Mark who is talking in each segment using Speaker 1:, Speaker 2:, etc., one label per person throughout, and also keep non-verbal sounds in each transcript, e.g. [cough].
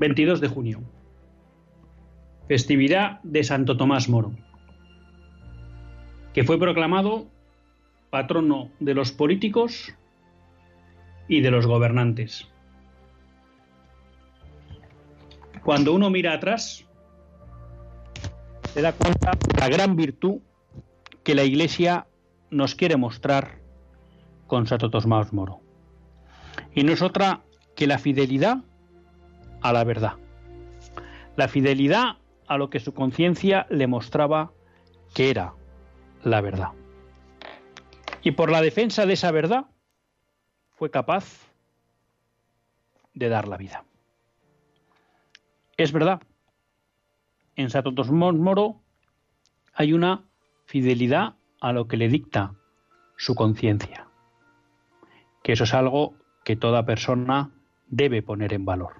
Speaker 1: ...22 de junio... ...festividad de Santo Tomás Moro... ...que fue proclamado... ...patrono de los políticos... ...y de los gobernantes... Cuando uno mira atrás... ...se da cuenta de la gran virtud... ...que la Iglesia nos quiere mostrar... ...con Santo Tomás Moro... ...y no es otra que la fidelidad a la verdad. La fidelidad a lo que su conciencia le mostraba que era la verdad. Y por la defensa de esa verdad fue capaz de dar la vida. Es verdad, en Santo Moro hay una fidelidad a lo que le dicta su conciencia, que eso es algo que toda persona debe poner en valor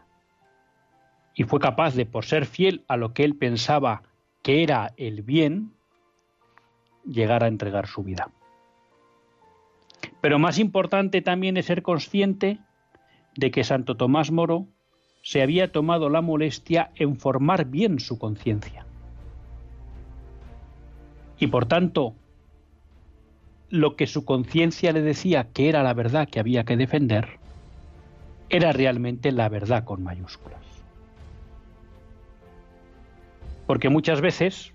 Speaker 1: y fue capaz de, por ser fiel a lo que él pensaba que era el bien, llegar a entregar su vida. Pero más importante también es ser consciente de que Santo Tomás Moro se había tomado la molestia en formar bien su conciencia. Y por tanto, lo que su conciencia le decía que era la verdad que había que defender, era realmente la verdad con mayúsculas. Porque muchas veces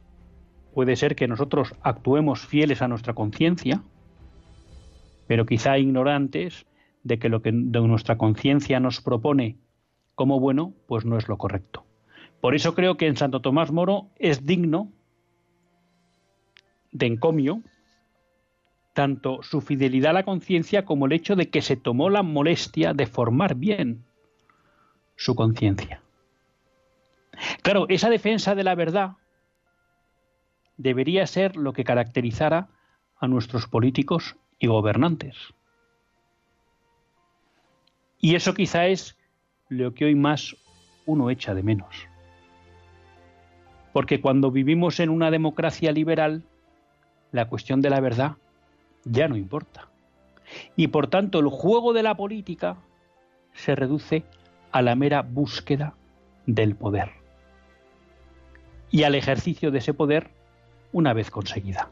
Speaker 1: puede ser que nosotros actuemos fieles a nuestra conciencia, pero quizá ignorantes de que lo que nuestra conciencia nos propone como bueno, pues no es lo correcto. Por eso creo que en Santo Tomás Moro es digno de encomio tanto su fidelidad a la conciencia como el hecho de que se tomó la molestia de formar bien su conciencia. Claro, esa defensa de la verdad debería ser lo que caracterizara a nuestros políticos y gobernantes. Y eso quizá es lo que hoy más uno echa de menos. Porque cuando vivimos en una democracia liberal, la cuestión de la verdad ya no importa. Y por tanto el juego de la política se reduce a la mera búsqueda del poder y al ejercicio de ese poder una vez conseguida.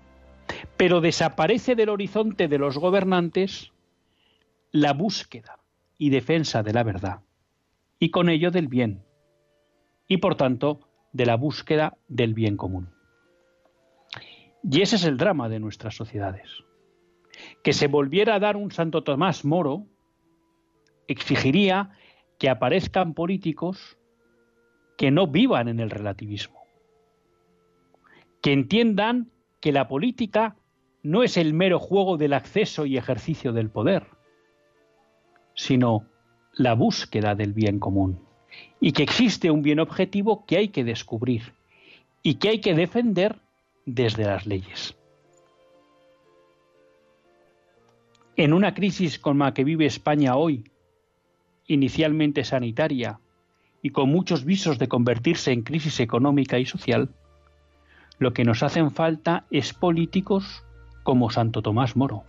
Speaker 1: Pero desaparece del horizonte de los gobernantes la búsqueda y defensa de la verdad, y con ello del bien, y por tanto de la búsqueda del bien común. Y ese es el drama de nuestras sociedades. Que se volviera a dar un Santo Tomás Moro exigiría que aparezcan políticos que no vivan en el relativismo, que entiendan que la política no es el mero juego del acceso y ejercicio del poder, sino la búsqueda del bien común, y que existe un bien objetivo que hay que descubrir y que hay que defender desde las leyes. En una crisis como la que vive España hoy, inicialmente sanitaria y con muchos visos de convertirse en crisis económica y social, lo que nos hacen falta es políticos como Santo Tomás Moro,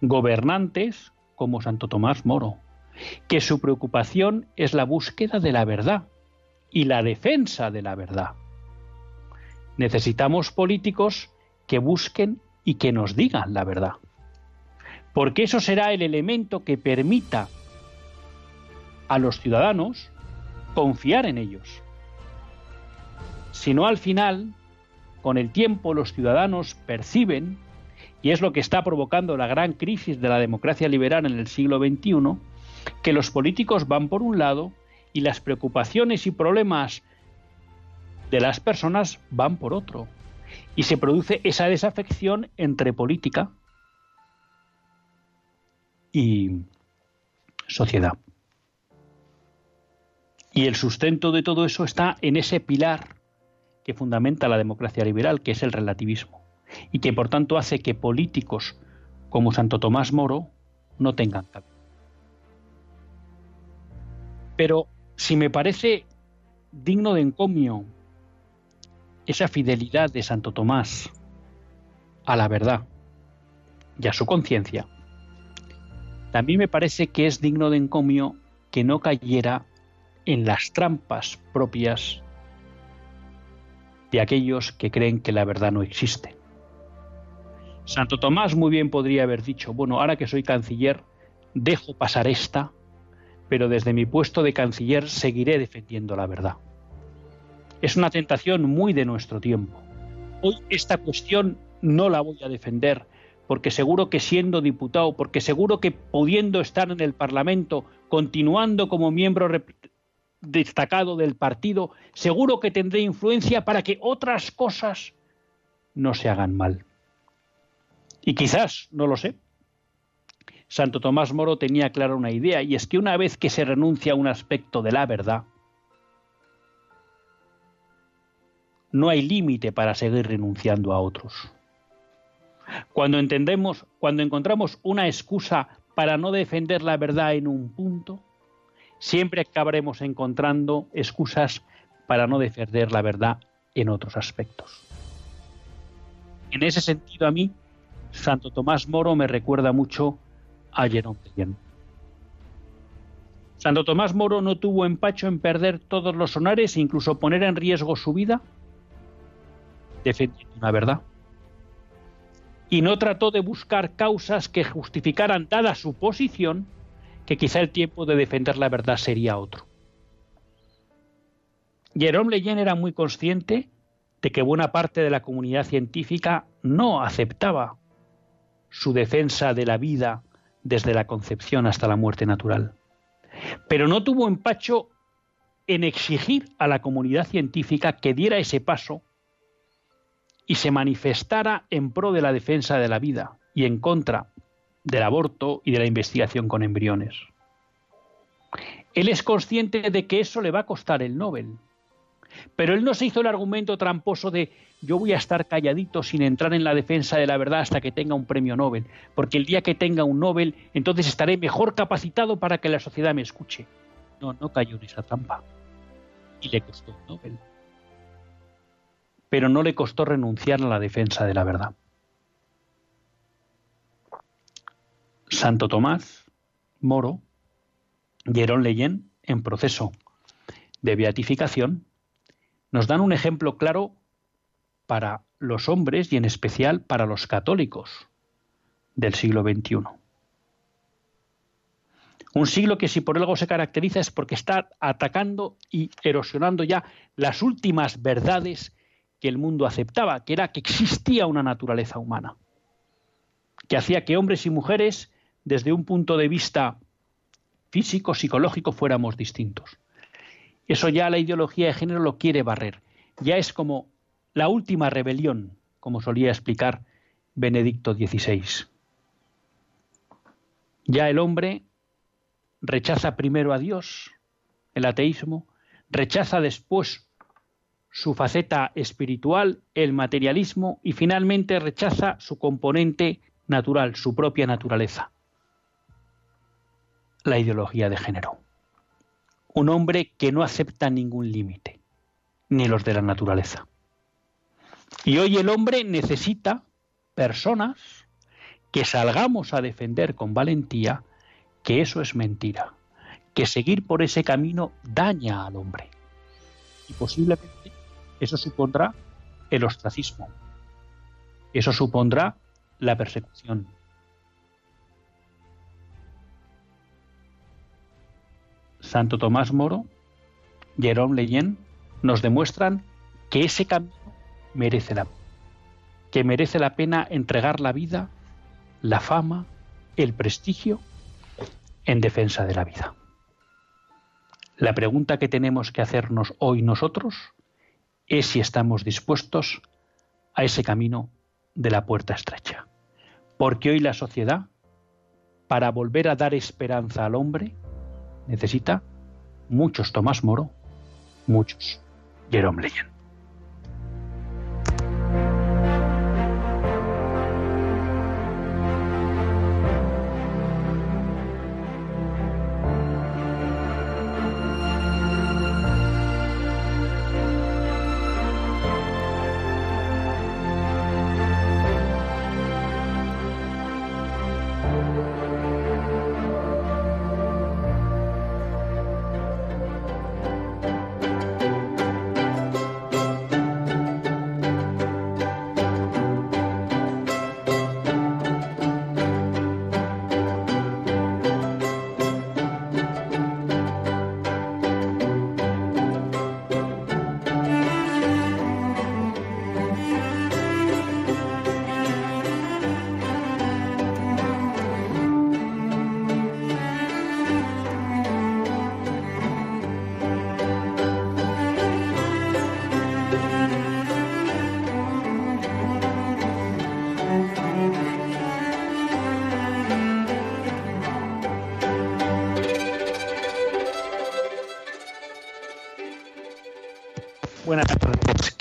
Speaker 1: gobernantes como Santo Tomás Moro, que su preocupación es la búsqueda de la verdad y la defensa de la verdad. Necesitamos políticos que busquen y que nos digan la verdad, porque eso será el elemento que permita a los ciudadanos confiar en ellos sino al final, con el tiempo los ciudadanos perciben y es lo que está provocando la gran crisis de la democracia liberal en el siglo XXI, que los políticos van por un lado y las preocupaciones y problemas de las personas van por otro. Y se produce esa desafección entre política y sociedad. Y el sustento de todo eso está en ese pilar que fundamenta la democracia liberal, que es el relativismo, y que por tanto hace que políticos como Santo Tomás Moro no tengan cabida. Pero si me parece digno de encomio esa fidelidad de Santo Tomás a la verdad y a su conciencia, también me parece que es digno de encomio que no cayera en las trampas propias de aquellos que creen que la verdad no existe. Santo Tomás muy bien podría haber dicho, bueno, ahora que soy canciller, dejo pasar esta, pero desde mi puesto de canciller seguiré defendiendo la verdad. Es una tentación muy de nuestro tiempo. Hoy esta cuestión no la voy a defender, porque seguro que siendo diputado, porque seguro que pudiendo estar en el Parlamento, continuando como miembro destacado del partido, seguro que tendré influencia para que otras cosas no se hagan mal. Y quizás, no lo sé, Santo Tomás Moro tenía clara una idea, y es que una vez que se renuncia a un aspecto de la verdad, no hay límite para seguir renunciando a otros. Cuando entendemos, cuando encontramos una excusa para no defender la verdad en un punto, siempre acabaremos encontrando excusas para no defender la verdad en otros aspectos. En ese sentido, a mí, Santo Tomás Moro me recuerda mucho a Jerome Santo Tomás Moro no tuvo empacho en perder todos los honores e incluso poner en riesgo su vida defendiendo una verdad. Y no trató de buscar causas que justificaran, dada su posición, que quizá el tiempo de defender la verdad sería otro. Jerome Leyen era muy consciente de que buena parte de la comunidad científica no aceptaba su defensa de la vida desde la concepción hasta la muerte natural. Pero no tuvo empacho en exigir a la comunidad científica que diera ese paso y se manifestara en pro de la defensa de la vida y en contra del aborto y de la investigación con embriones. Él es consciente de que eso le va a costar el Nobel, pero él no se hizo el argumento tramposo de yo voy a estar calladito sin entrar en la defensa de la verdad hasta que tenga un premio Nobel, porque el día que tenga un Nobel, entonces estaré mejor capacitado para que la sociedad me escuche. No, no cayó en esa trampa. Y le costó el Nobel. Pero no le costó renunciar a la defensa de la verdad. Santo Tomás, Moro, Jerón Leyen, en proceso de beatificación, nos dan un ejemplo claro para los hombres y en especial para los católicos del siglo XXI. Un siglo que si por algo se caracteriza es porque está atacando y erosionando ya las últimas verdades que el mundo aceptaba, que era que existía una naturaleza humana, que hacía que hombres y mujeres, desde un punto de vista físico, psicológico, fuéramos distintos. Eso ya la ideología de género lo quiere barrer. Ya es como la última rebelión, como solía explicar Benedicto XVI. Ya el hombre rechaza primero a Dios, el ateísmo, rechaza después su faceta espiritual, el materialismo, y finalmente rechaza su componente natural, su propia naturaleza, la ideología de género un hombre que no acepta ningún límite, ni los de la naturaleza. Y hoy el hombre necesita personas que salgamos a defender con valentía que eso es mentira, que seguir por ese camino daña al hombre. Y posiblemente eso supondrá el ostracismo, eso supondrá la persecución, Santo Tomás Moro, Jerome Leyen, nos demuestran que ese camino merece la que merece la pena entregar la vida la fama, el prestigio en defensa de la vida. La pregunta que tenemos que hacernos hoy nosotros es si estamos dispuestos a ese camino de la puerta estrecha. Porque hoy la sociedad, para volver a dar esperanza al hombre, necesita muchos Tomás Moro, muchos Jerome Leyen.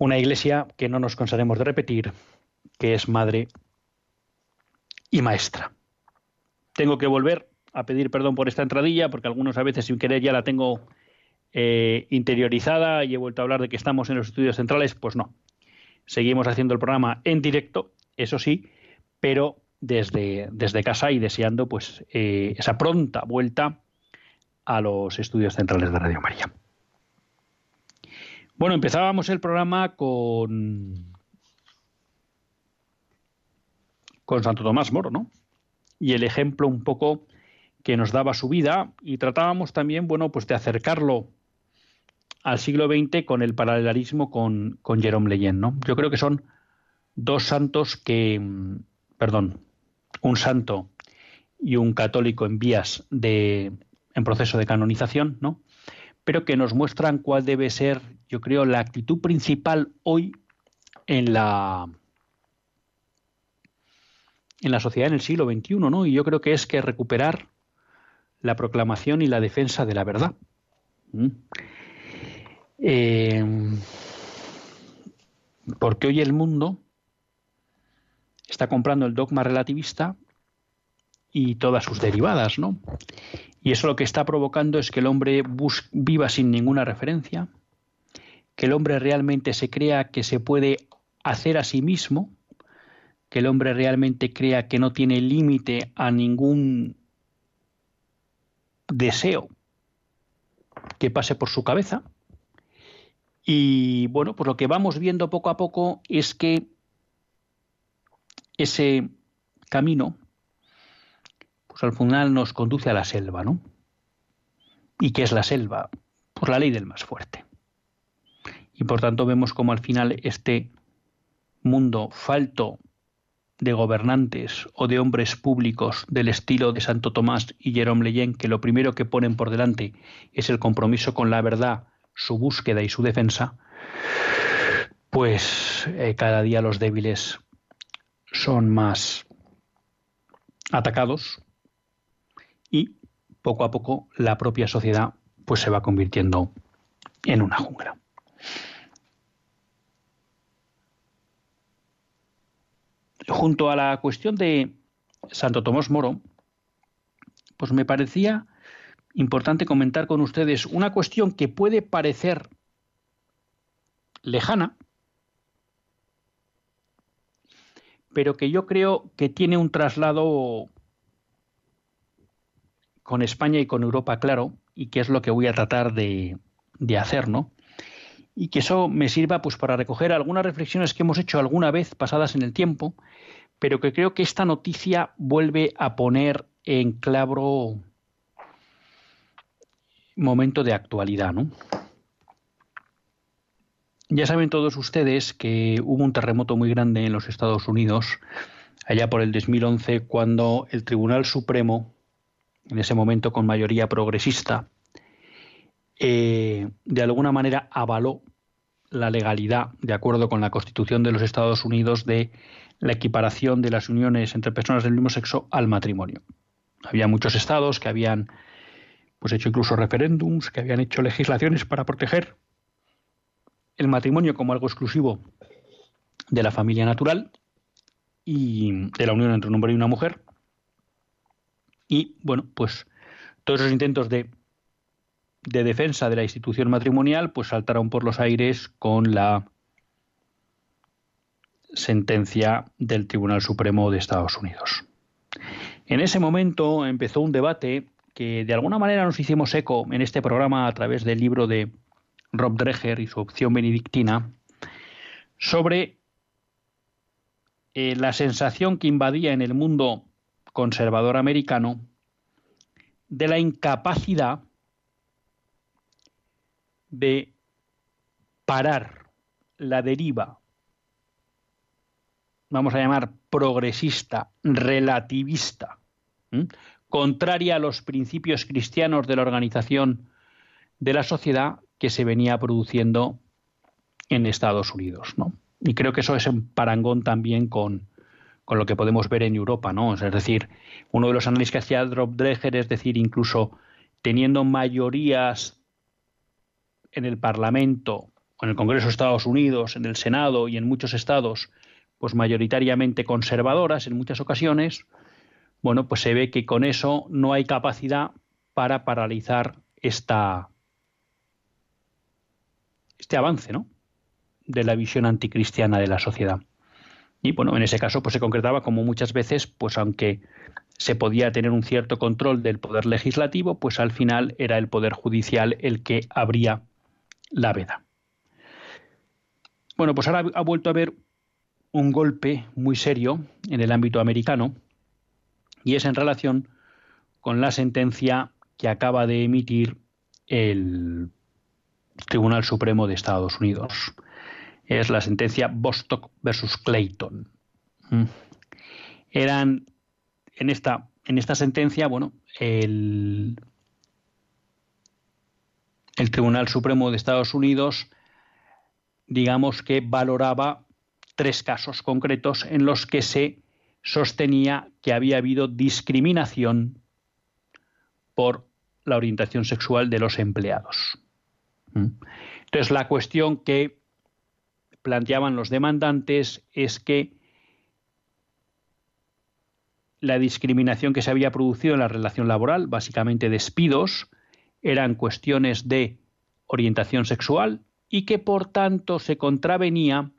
Speaker 1: Una iglesia que no nos cansaremos de repetir, que es madre y maestra. Tengo que volver a pedir perdón por esta entradilla, porque algunos a veces sin querer ya la tengo eh, interiorizada y he vuelto a hablar de que estamos en los estudios centrales. Pues no. Seguimos haciendo el programa en directo, eso sí, pero desde, desde casa y deseando pues eh, esa pronta vuelta a los estudios centrales de Radio María. Bueno, empezábamos el programa con con Santo Tomás Moro, ¿no? Y el ejemplo un poco que nos daba su vida y tratábamos también, bueno, pues de acercarlo al siglo XX con el paralelismo con, con Jerome Leyen, ¿no? Yo creo que son dos santos que, perdón, un santo y un católico en vías de, en proceso de canonización, ¿no? Pero que nos muestran cuál debe ser, yo creo, la actitud principal hoy en la en la sociedad en el siglo XXI, ¿no? Y yo creo que es que recuperar la proclamación y la defensa de la verdad. ¿Mm? Eh, porque hoy el mundo está comprando el dogma relativista y todas sus derivadas, ¿no? Y eso lo que está provocando es que el hombre viva sin ninguna referencia, que el hombre realmente se crea que se puede hacer a sí mismo, que el hombre realmente crea que no tiene límite a ningún deseo que pase por su cabeza. Y bueno, pues lo que vamos viendo poco a poco es que ese camino pues al final nos conduce a la selva, ¿no? ¿Y qué es la selva? Pues la ley del más fuerte. Y por tanto vemos como al final este mundo falto de gobernantes o de hombres públicos del estilo de Santo Tomás y Jerome Leyen, que lo primero que ponen por delante es el compromiso con la verdad, su búsqueda y su defensa, pues eh, cada día los débiles son más atacados y poco a poco la propia sociedad pues se va convirtiendo en una jungla. Junto a la cuestión de Santo Tomás Moro, pues me parecía importante comentar con ustedes una cuestión que puede parecer lejana, pero que yo creo que tiene un traslado con España y con Europa, claro, y que es lo que voy a tratar de, de hacer, ¿no? Y que eso me sirva pues para recoger algunas reflexiones que hemos hecho alguna vez pasadas en el tiempo, pero que creo que esta noticia vuelve a poner en claro momento de actualidad, ¿no? Ya saben todos ustedes que hubo un terremoto muy grande en los Estados Unidos allá por el 2011 cuando el Tribunal Supremo en ese momento con mayoría progresista, eh, de alguna manera avaló la legalidad, de acuerdo con la Constitución de los Estados Unidos, de la equiparación de las uniones entre personas del mismo sexo al matrimonio. Había muchos estados que habían pues hecho incluso referéndums, que habían hecho legislaciones para proteger el matrimonio como algo exclusivo de la familia natural y de la unión entre un hombre y una mujer. Y bueno, pues todos esos intentos de, de defensa de la institución matrimonial pues saltaron por los aires con la sentencia del Tribunal Supremo de Estados Unidos. En ese momento empezó un debate que de alguna manera nos hicimos eco en este programa a través del libro de Rob Dreher y su opción benedictina sobre eh, la sensación que invadía en el mundo conservador americano de la incapacidad de parar la deriva, vamos a llamar progresista, relativista, contraria a los principios cristianos de la organización de la sociedad que se venía produciendo en Estados Unidos. ¿no? Y creo que eso es en parangón también con, con lo que podemos ver en Europa, ¿no? Es decir, uno de los análisis que hacía Drop Dreher es decir, incluso teniendo mayorías en el Parlamento, en el Congreso de Estados Unidos, en el Senado y en muchos estados, pues mayoritariamente conservadoras en muchas ocasiones, bueno, pues se ve que con eso no hay capacidad para paralizar este avance, ¿no? de la visión anticristiana de la sociedad. Y bueno, en ese caso pues se concretaba como muchas veces, pues aunque se podía tener un cierto control del poder legislativo, pues al final era el poder judicial el que abría la veda. Bueno, pues ahora ha vuelto a haber un golpe muy serio en el ámbito americano y es en relación con la sentencia que acaba de emitir el Tribunal Supremo de Estados Unidos es la sentencia Bostock versus Clayton. Mm. Eran en esta, en esta sentencia, bueno, el, el Tribunal Supremo de Estados Unidos, digamos que valoraba tres casos concretos en los que se sostenía que había habido discriminación por la orientación sexual de los empleados. Mm. Entonces, la cuestión que planteaban los demandantes es que la discriminación que se había producido en la relación laboral, básicamente despidos, eran cuestiones de orientación sexual y que por tanto se contravenía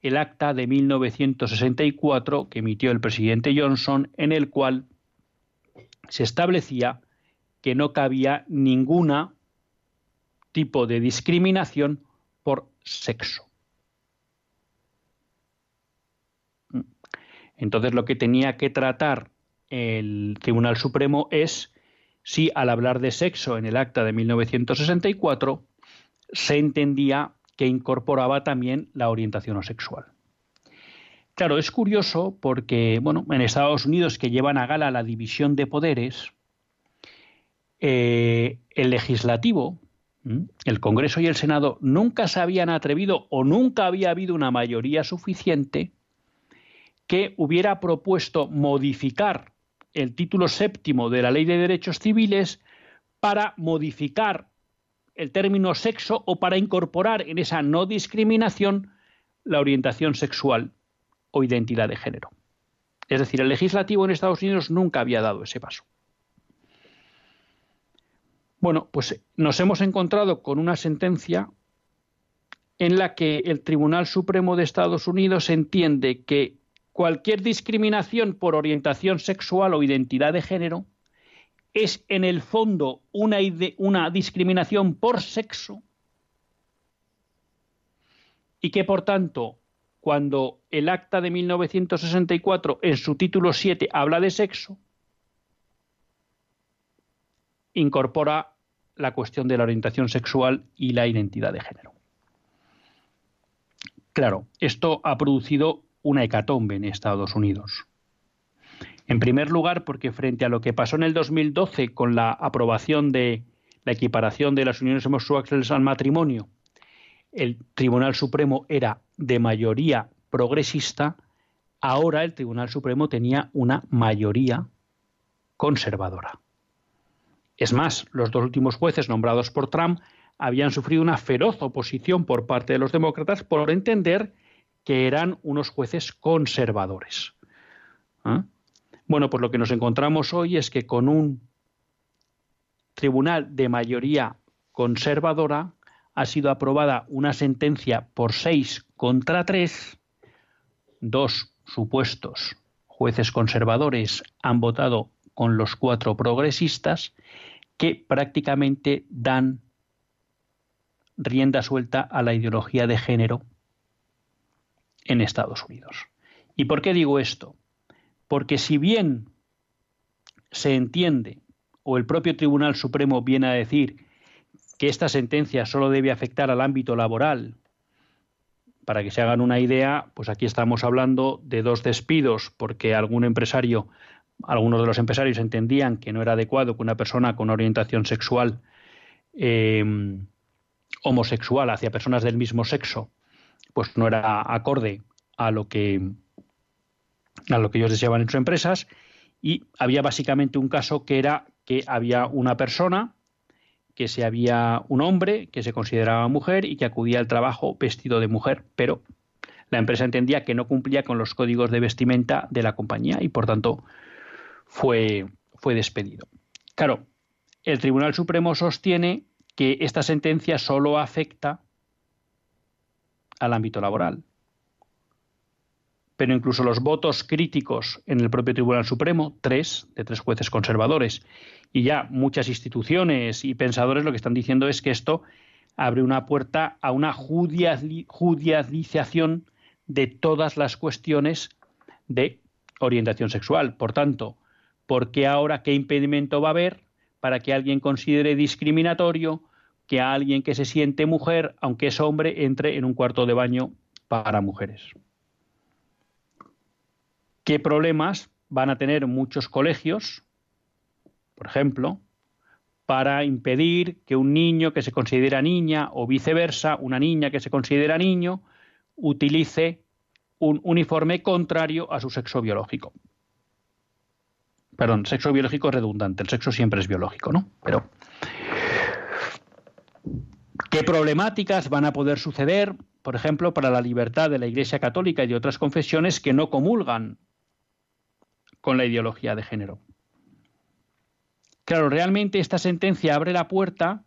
Speaker 1: el acta de 1964 que emitió el presidente Johnson en el cual se establecía que no cabía ninguna tipo de discriminación por sexo. Entonces lo que tenía que tratar el Tribunal Supremo es si al hablar de sexo en el acta de 1964 se entendía que incorporaba también la orientación sexual. Claro, es curioso porque, bueno, en Estados Unidos que llevan a gala la división de poderes, eh, el legislativo, el Congreso y el Senado nunca se habían atrevido o nunca había habido una mayoría suficiente que hubiera propuesto modificar el título séptimo de la Ley de Derechos Civiles para modificar el término sexo o para incorporar en esa no discriminación la orientación sexual o identidad de género. Es decir, el legislativo en Estados Unidos nunca había dado ese paso. Bueno, pues nos hemos encontrado con una sentencia en la que el Tribunal Supremo de Estados Unidos entiende que cualquier discriminación por orientación sexual o identidad de género es en el fondo una, discriminación por sexo y que por tanto cuando el acta de 1964 en su título 7 habla de sexo, incorpora la cuestión de la orientación sexual y la identidad de género. Claro, esto ha producido una hecatombe en Estados Unidos. En primer lugar, porque frente a lo que pasó en el 2012 con la aprobación de la equiparación de las uniones homosexuales al matrimonio, el Tribunal Supremo era de mayoría progresista, ahora el Tribunal Supremo tenía una mayoría conservadora. Es más, los dos últimos jueces nombrados por Trump habían sufrido una feroz oposición por parte de los demócratas por entender que eran unos jueces conservadores. ¿Ah? Bueno, pues lo que nos encontramos hoy es que con un tribunal de mayoría conservadora ha sido aprobada una sentencia por seis contra tres, dos supuestos jueces conservadores han votado con los cuatro progresistas que prácticamente dan rienda suelta a la ideología de género en Estados Unidos. ¿Y por qué digo esto? Porque si bien se entiende, o el propio Tribunal Supremo viene a decir que esta sentencia solo debe afectar al ámbito laboral, para que se hagan una idea, pues aquí estamos hablando de dos despidos porque algún empresario, algunos de los empresarios entendían que no era adecuado que una persona con orientación sexual eh, homosexual hacia personas del mismo sexo pues no era acorde a lo que a lo que ellos deseaban en sus empresas y había básicamente un caso que era que había una persona que se había un hombre que se consideraba mujer y que acudía al trabajo vestido de mujer, pero la empresa entendía que no cumplía con los códigos de vestimenta de la compañía y por tanto fue, fue despedido. Claro, el Tribunal Supremo sostiene que esta sentencia solo afecta al ámbito laboral. Pero incluso los votos críticos en el propio Tribunal Supremo, tres de tres jueces conservadores, y ya muchas instituciones y pensadores lo que están diciendo es que esto abre una puerta a una judicialización de todas las cuestiones de orientación sexual. Por tanto, ¿por qué ahora qué impedimento va a haber para que alguien considere discriminatorio que alguien que se siente mujer, aunque es hombre, entre en un cuarto de baño para mujeres. ¿Qué problemas van a tener muchos colegios, por ejemplo, para impedir que un niño que se considera niña o viceversa, una niña que se considera niño, utilice un uniforme contrario a su sexo biológico? Perdón, sexo biológico es redundante, el sexo siempre es biológico, ¿no? Pero ¿Qué problemáticas van a poder suceder, por ejemplo, para la libertad de la Iglesia Católica y de otras confesiones que no comulgan con la ideología de género? Claro, realmente esta sentencia abre la puerta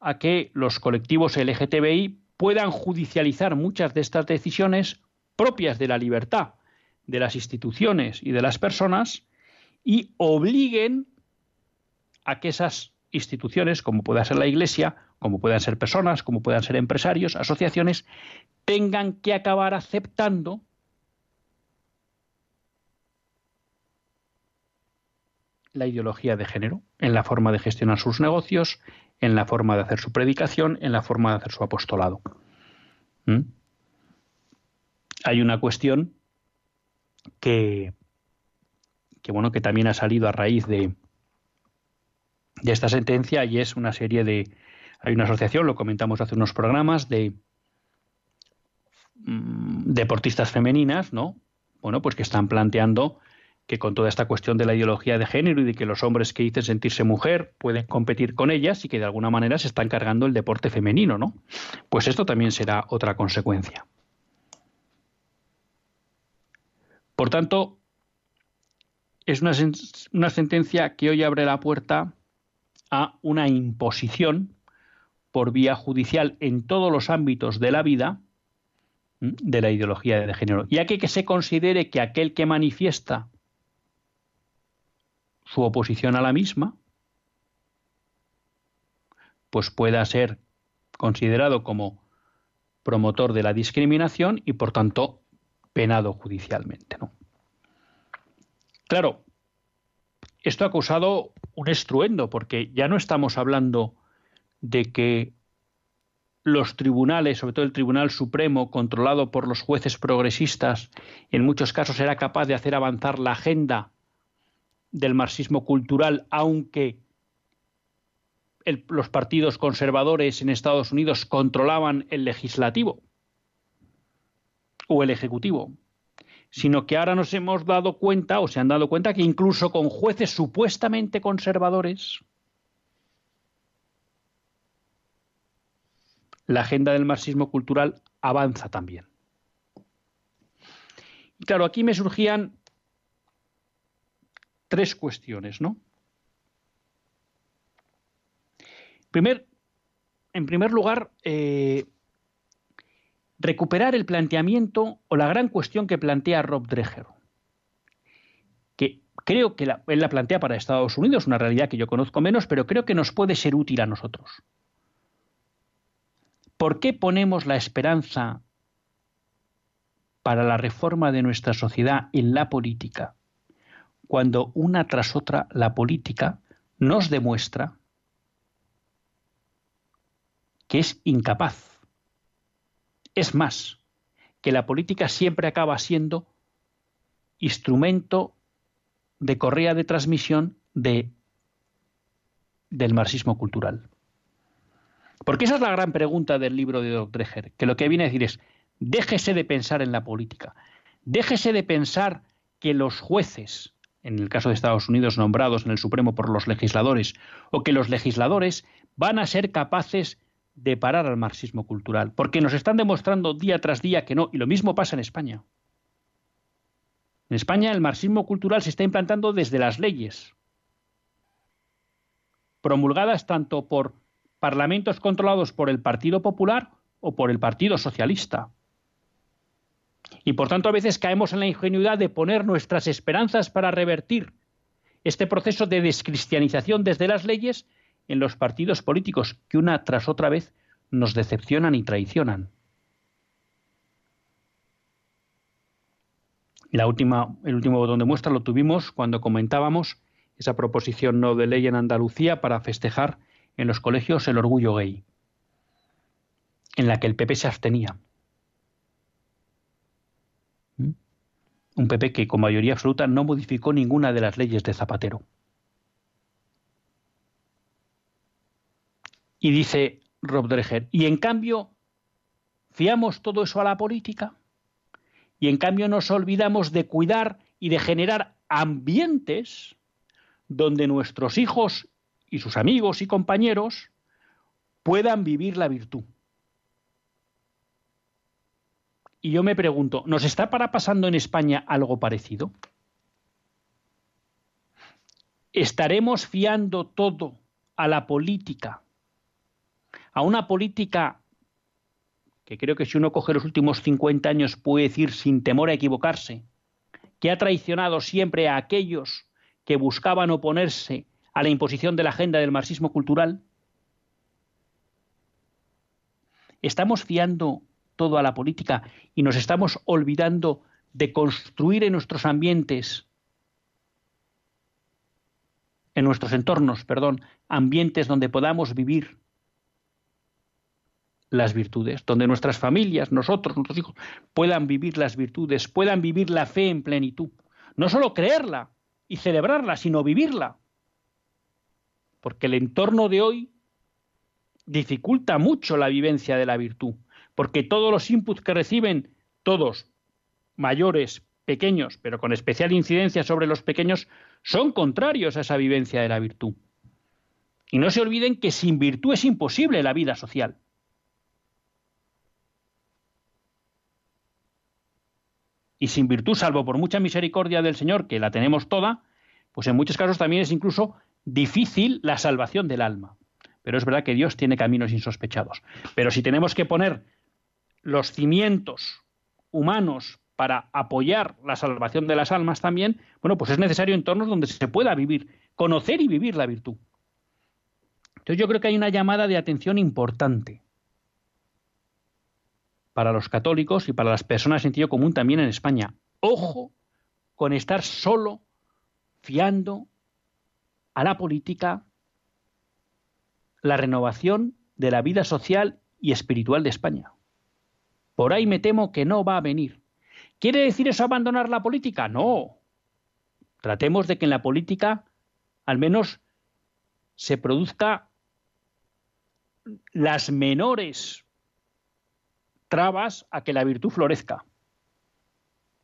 Speaker 1: a que los colectivos LGTBI puedan judicializar muchas de estas decisiones propias de la libertad de las instituciones y de las personas y obliguen a que esas instituciones, como pueda ser la Iglesia, como puedan ser personas, como puedan ser empresarios, asociaciones, tengan que acabar aceptando la ideología de género en la forma de gestionar sus negocios, en la forma de hacer su predicación, en la forma de hacer su apostolado. ¿Mm? Hay una cuestión que, bueno, que también ha salido a raíz de, de esta sentencia y es una serie de, hay una asociación, lo comentamos hace unos programas, de mm, deportistas femeninas, ¿no? Bueno, pues que están planteando que con toda esta cuestión de la ideología de género y de que los hombres que dicen sentirse mujer pueden competir con ellas y que de alguna manera se están cargando el deporte femenino, ¿no? Pues esto también será otra consecuencia. Por tanto, es una, una sentencia que hoy abre la puerta a una imposición por vía judicial en todos los ámbitos de la vida de la ideología de género. Ya que, que se considere que aquel que manifiesta su oposición a la misma, pues pueda ser considerado como promotor de la discriminación y por tanto penado judicialmente. Claro, esto ha causado un estruendo porque ya no estamos hablando de que los tribunales, sobre todo el Tribunal Supremo, controlado por los jueces progresistas, en muchos casos era capaz de hacer avanzar la agenda del marxismo cultural, aunque los partidos conservadores en Estados Unidos controlaban el legislativo o el ejecutivo, sino que ahora nos hemos dado cuenta o se han dado cuenta que incluso con jueces supuestamente conservadores, la agenda del marxismo cultural avanza también. Y claro, aquí me surgían tres cuestiones, ¿no? Primer, en primer lugar, eh, recuperar el planteamiento o la gran cuestión que plantea Rob Dreher, que creo que él la plantea para Estados Unidos, una realidad que yo conozco menos, pero creo que nos puede ser útil a nosotros. ¿Por qué ponemos la esperanza para la reforma de nuestra sociedad en la política cuando una tras otra la política nos demuestra que es incapaz? Es más, que la política siempre acaba siendo instrumento de correa de transmisión de, del marxismo cultural. Porque esa es la gran pregunta del libro de Dreher, que lo que viene a decir es, déjese de pensar en la política, déjese de pensar que los jueces, en el caso de Estados Unidos nombrados en el Supremo por los legisladores, o que los legisladores van a ser capaces de parar al marxismo cultural, porque nos están demostrando día tras día que no, y lo mismo pasa en España. En España el marxismo cultural se está implantando desde las leyes, promulgadas tanto por parlamentos controlados por el Partido Popular o por el Partido Socialista. Y por tanto a veces caemos en la ingenuidad de poner nuestras esperanzas para revertir este proceso de descristianización desde las leyes en los partidos políticos que una tras otra vez nos decepcionan y traicionan. La última, el último botón de muestra lo tuvimos cuando comentábamos esa proposición no de ley en Andalucía para festejar en los colegios el orgullo gay, en la que el PP se abstenía. ¿Mm? Un PP que con mayoría absoluta no modificó ninguna de las leyes de Zapatero. Y dice Rob Dreher, y en cambio fiamos todo eso a la política y en cambio nos olvidamos de cuidar y de generar ambientes donde nuestros hijos y sus amigos y compañeros puedan vivir la virtud. Y yo me pregunto, ¿nos está para pasando en España algo parecido? ¿Estaremos fiando todo a la política? A una política que creo que si uno coge los últimos 50 años puede decir sin temor a equivocarse, que ha traicionado siempre a aquellos que buscaban oponerse a la imposición de la agenda del marxismo cultural? ¿Estamos fiando todo a la política y nos estamos olvidando de construir en nuestros ambientes, en nuestros entornos, perdón, ambientes donde podamos vivir las virtudes, donde nuestras familias, nosotros, nuestros hijos, puedan vivir las virtudes, puedan vivir la fe en plenitud. No solo creerla y celebrarla, sino vivirla porque el entorno de hoy dificulta mucho la vivencia de la virtud, porque todos los inputs que reciben, todos, mayores, pequeños, pero con especial incidencia sobre los pequeños, son contrarios a esa vivencia de la virtud. Y no se olviden que sin virtud es imposible la vida social. Y sin virtud, salvo por mucha misericordia del Señor, que la tenemos toda, pues en muchos casos también es incluso difícil la salvación del alma. Pero es verdad que Dios tiene caminos insospechados. Pero si tenemos que poner los cimientos humanos para apoyar la salvación de las almas también, bueno, pues es necesario entornos donde se pueda vivir, conocer y vivir la virtud. Entonces yo creo que hay una llamada de atención importante para los católicos y para las personas de sentido común también en España. Ojo con estar solo fiando a la política la renovación de la vida social y espiritual de España. Por ahí me temo que no va a venir. ¿Quiere decir eso abandonar la política? No. Tratemos de que en la política al menos se produzca las menores trabas a que la virtud florezca.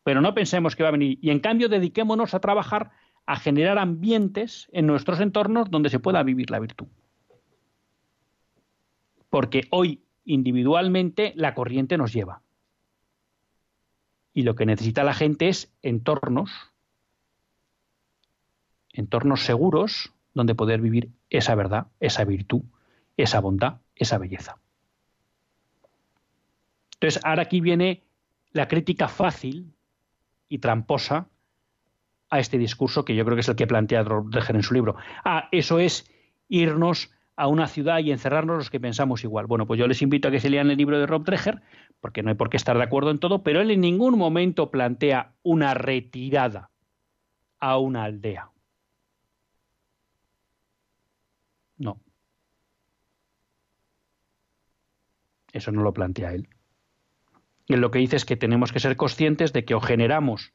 Speaker 1: Pero no pensemos que va a venir. Y en cambio dediquémonos a trabajar a generar ambientes en nuestros entornos donde se pueda vivir la virtud. Porque hoy individualmente la corriente nos lleva. Y lo que necesita la gente es entornos, entornos seguros donde poder vivir esa verdad, esa virtud, esa bondad, esa belleza. Entonces, ahora aquí viene la crítica fácil y tramposa a este discurso que yo creo que es el que plantea Dreher en su libro. Ah, eso es irnos a una ciudad y encerrarnos los que pensamos igual. Bueno, pues yo les invito a que se lean el libro de Rob Dreher, porque no hay por qué estar de acuerdo en todo, pero él en ningún momento plantea una retirada a una aldea. No. Eso no lo plantea él. Él lo que dice es que tenemos que ser conscientes de que o generamos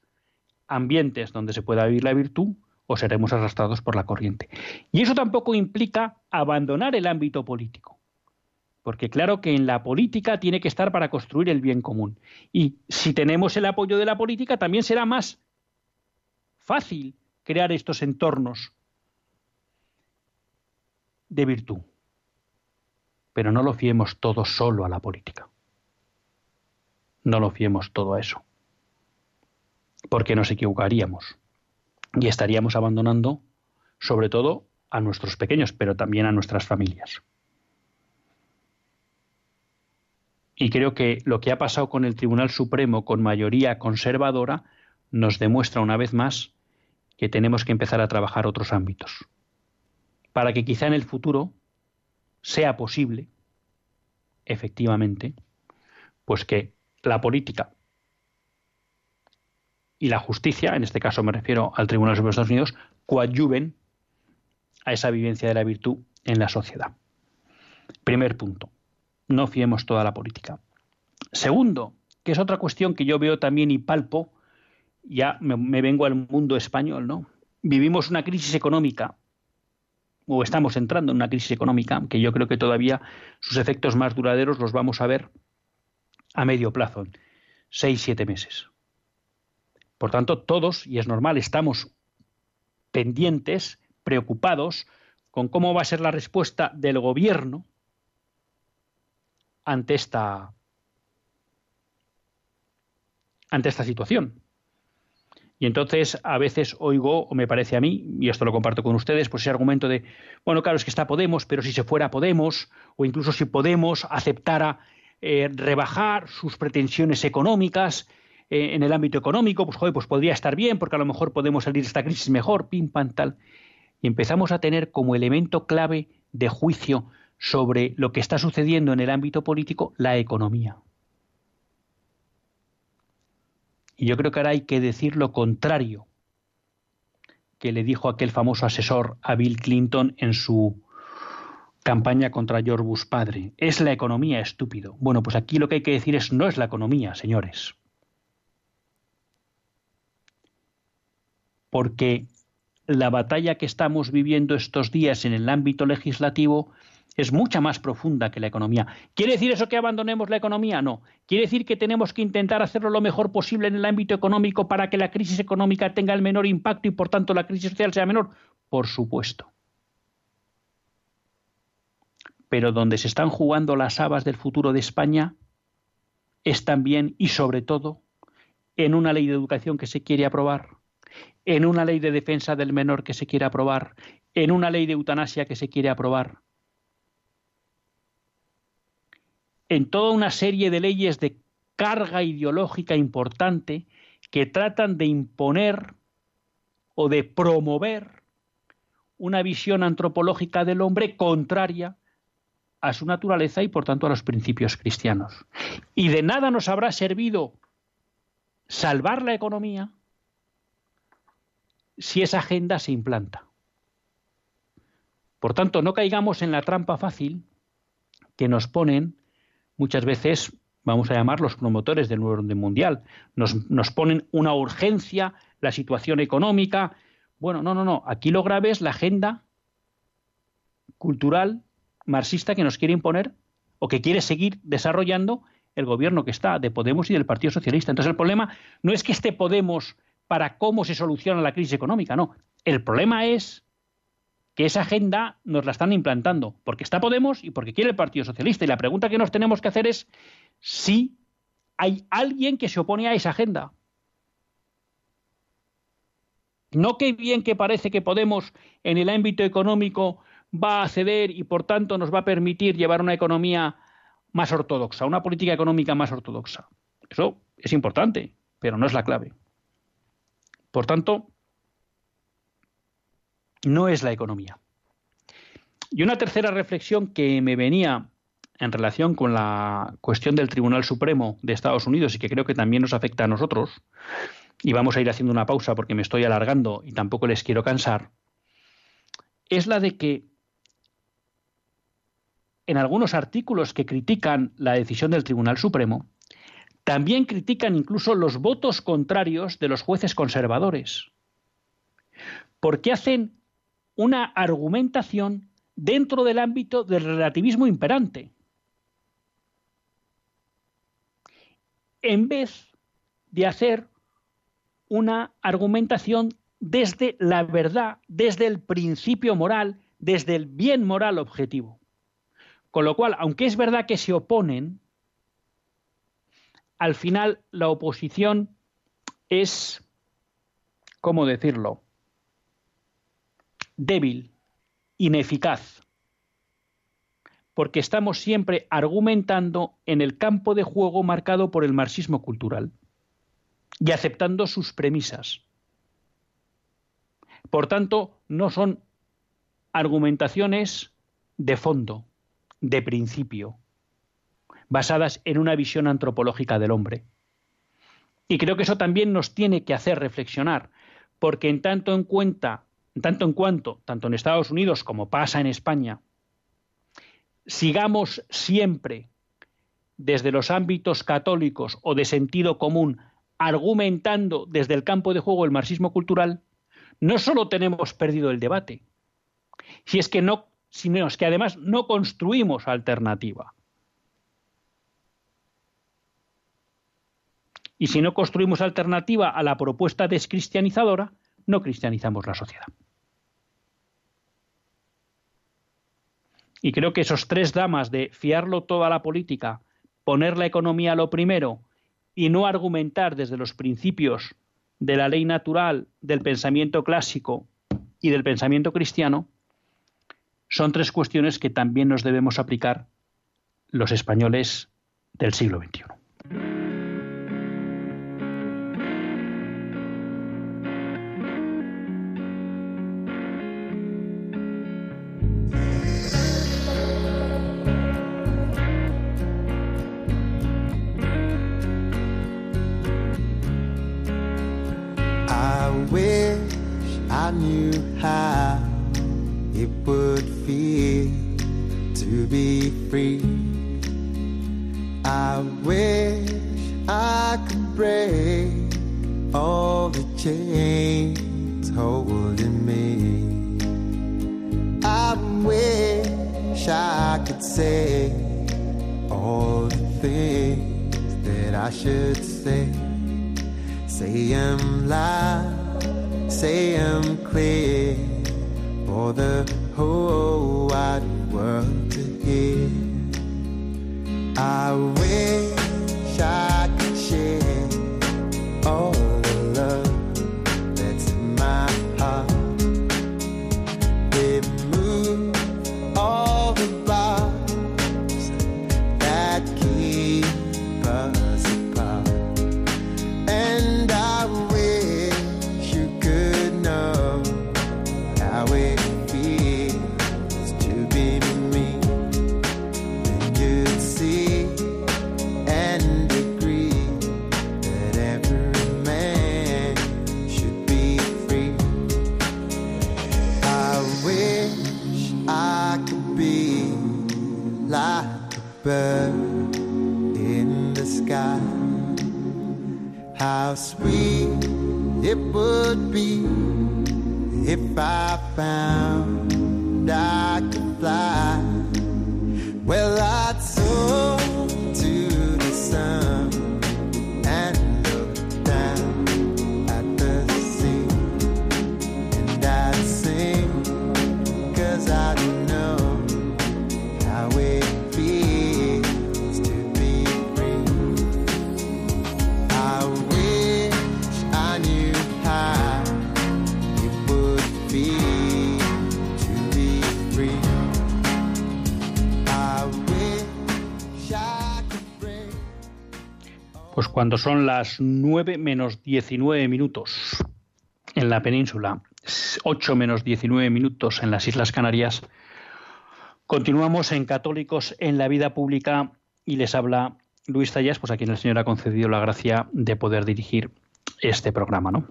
Speaker 1: ambientes donde se pueda vivir la virtud, o seremos arrastrados por la corriente. Y eso tampoco implica abandonar el ámbito político. Porque claro que en la política tiene que estar para construir el bien común. Y si tenemos el apoyo de la política, también será más fácil crear estos entornos de virtud. Pero no lo fiemos todo solo a la política. No lo fiemos todo a eso. Porque nos equivocaríamos y estaríamos abandonando sobre todo a nuestros pequeños, pero también a nuestras familias. Y creo que lo que ha pasado con el Tribunal Supremo con mayoría conservadora nos demuestra una vez más que tenemos que empezar a trabajar otros ámbitos. Para que quizá en el futuro sea posible, efectivamente, pues que la política y la justicia, en este caso me refiero al Tribunal Supremo de Estados Unidos, coadyuven a esa vivencia de la virtud en la sociedad. Primer punto, no fiemos toda la política. Segundo, que es otra cuestión que yo veo también y palpo, ya me, me vengo al mundo español, ¿no? Vivimos una crisis económica, o estamos entrando en una crisis económica, que yo creo que todavía sus efectos más duraderos los vamos a ver a medio plazo, seis, siete meses. Por tanto, todos, y es normal, estamos pendientes, preocupados con cómo va a ser la respuesta del gobierno ante esta ante esta situación. Y entonces a veces oigo, o me parece a mí, y esto lo comparto con ustedes, pues ese argumento de, bueno, claro, es que está Podemos, pero si se fuera Podemos, o incluso si Podemos aceptara eh, rebajar sus pretensiones económicas, eh, en el ámbito económico, pues joder, pues podría estar bien, porque a lo mejor podemos salir de esta crisis mejor, pim, pam, tal. Y empezamos a tener como elemento clave de juicio sobre lo que está sucediendo en el ámbito político la economía. Y yo creo que ahora hay que decir lo contrario que le dijo aquel famoso asesor a Bill Clinton en su campaña contra George padre. Es la economía, estúpido. Bueno, pues aquí lo que hay que decir es no es la economía, señores. Porque la batalla que estamos viviendo estos días en el ámbito legislativo es mucha más profunda que la economía. ¿Quiere decir eso que abandonemos la economía? No. ¿Quiere decir que tenemos que intentar hacerlo lo mejor posible en el ámbito económico para que la crisis económica tenga el menor impacto y por tanto la crisis social sea menor? Por supuesto. Pero donde se están jugando las habas del futuro de España es también y sobre todo en una ley de educación que se quiere aprobar en una ley de defensa del menor que se quiere aprobar, en una ley de eutanasia que se quiere aprobar, en toda una serie de leyes de carga ideológica importante que tratan de imponer o de promover una visión antropológica del hombre contraria a su naturaleza y por tanto a los principios cristianos. Y de nada nos habrá servido salvar la economía si esa agenda se implanta. Por tanto, no caigamos en la trampa fácil que nos ponen muchas veces, vamos a llamar los promotores del nuevo orden mundial. Nos, nos ponen una urgencia, la situación económica. Bueno, no, no, no. Aquí lo grave es la agenda cultural marxista que nos quiere imponer o que quiere seguir desarrollando el gobierno que está de Podemos y del Partido Socialista. Entonces el problema no es que esté Podemos para cómo se soluciona la crisis económica, no. El problema es que esa agenda nos la están implantando porque está Podemos y porque quiere el Partido Socialista. Y la pregunta que nos tenemos que hacer es si hay alguien que se opone a esa agenda. No que bien que parece que Podemos en el ámbito económico va a ceder y por tanto nos va a permitir llevar una economía más ortodoxa, una política económica más ortodoxa. Eso es importante, pero no es la clave. Por tanto, no es la economía. Y una tercera reflexión que me venía en relación con la cuestión del Tribunal Supremo de Estados Unidos y que creo que también nos afecta a nosotros, y vamos a ir haciendo una pausa porque me estoy alargando y tampoco les quiero cansar, es la de que en algunos artículos que critican la decisión del Tribunal Supremo, también critican incluso los votos contrarios de los jueces conservadores, porque hacen una argumentación dentro del ámbito del relativismo imperante, en vez de hacer una argumentación desde la verdad, desde el principio moral, desde el bien moral objetivo. Con lo cual, aunque es verdad que se oponen, al final la oposición es, ¿cómo decirlo?, débil, ineficaz, porque estamos siempre argumentando en el campo de juego marcado por el marxismo cultural y aceptando sus premisas. Por tanto, no son argumentaciones de fondo, de principio, basadas en una visión antropológica del hombre. Y creo que eso también nos tiene que hacer reflexionar, porque en tanto en cuenta, en tanto en cuanto, tanto en Estados Unidos como pasa en España, sigamos siempre desde los ámbitos católicos o de sentido común argumentando desde el campo de juego el marxismo cultural, no solo tenemos perdido el debate, si es que no sino que además no construimos alternativa. Y si no construimos alternativa a la propuesta descristianizadora, no cristianizamos la sociedad. Y creo que esos tres damas de fiarlo todo a la política, poner la economía a lo primero y no argumentar desde los principios de la ley natural, del pensamiento clásico y del pensamiento cristiano, son tres cuestiones que también nos debemos aplicar los españoles del siglo XXI. Cuando son las 9 menos 19 minutos en la península, 8 menos 19 minutos en las Islas Canarias, continuamos en Católicos en la Vida Pública y les habla Luis Tallas, pues a quien el Señor ha concedido la gracia de poder dirigir este programa, ¿no?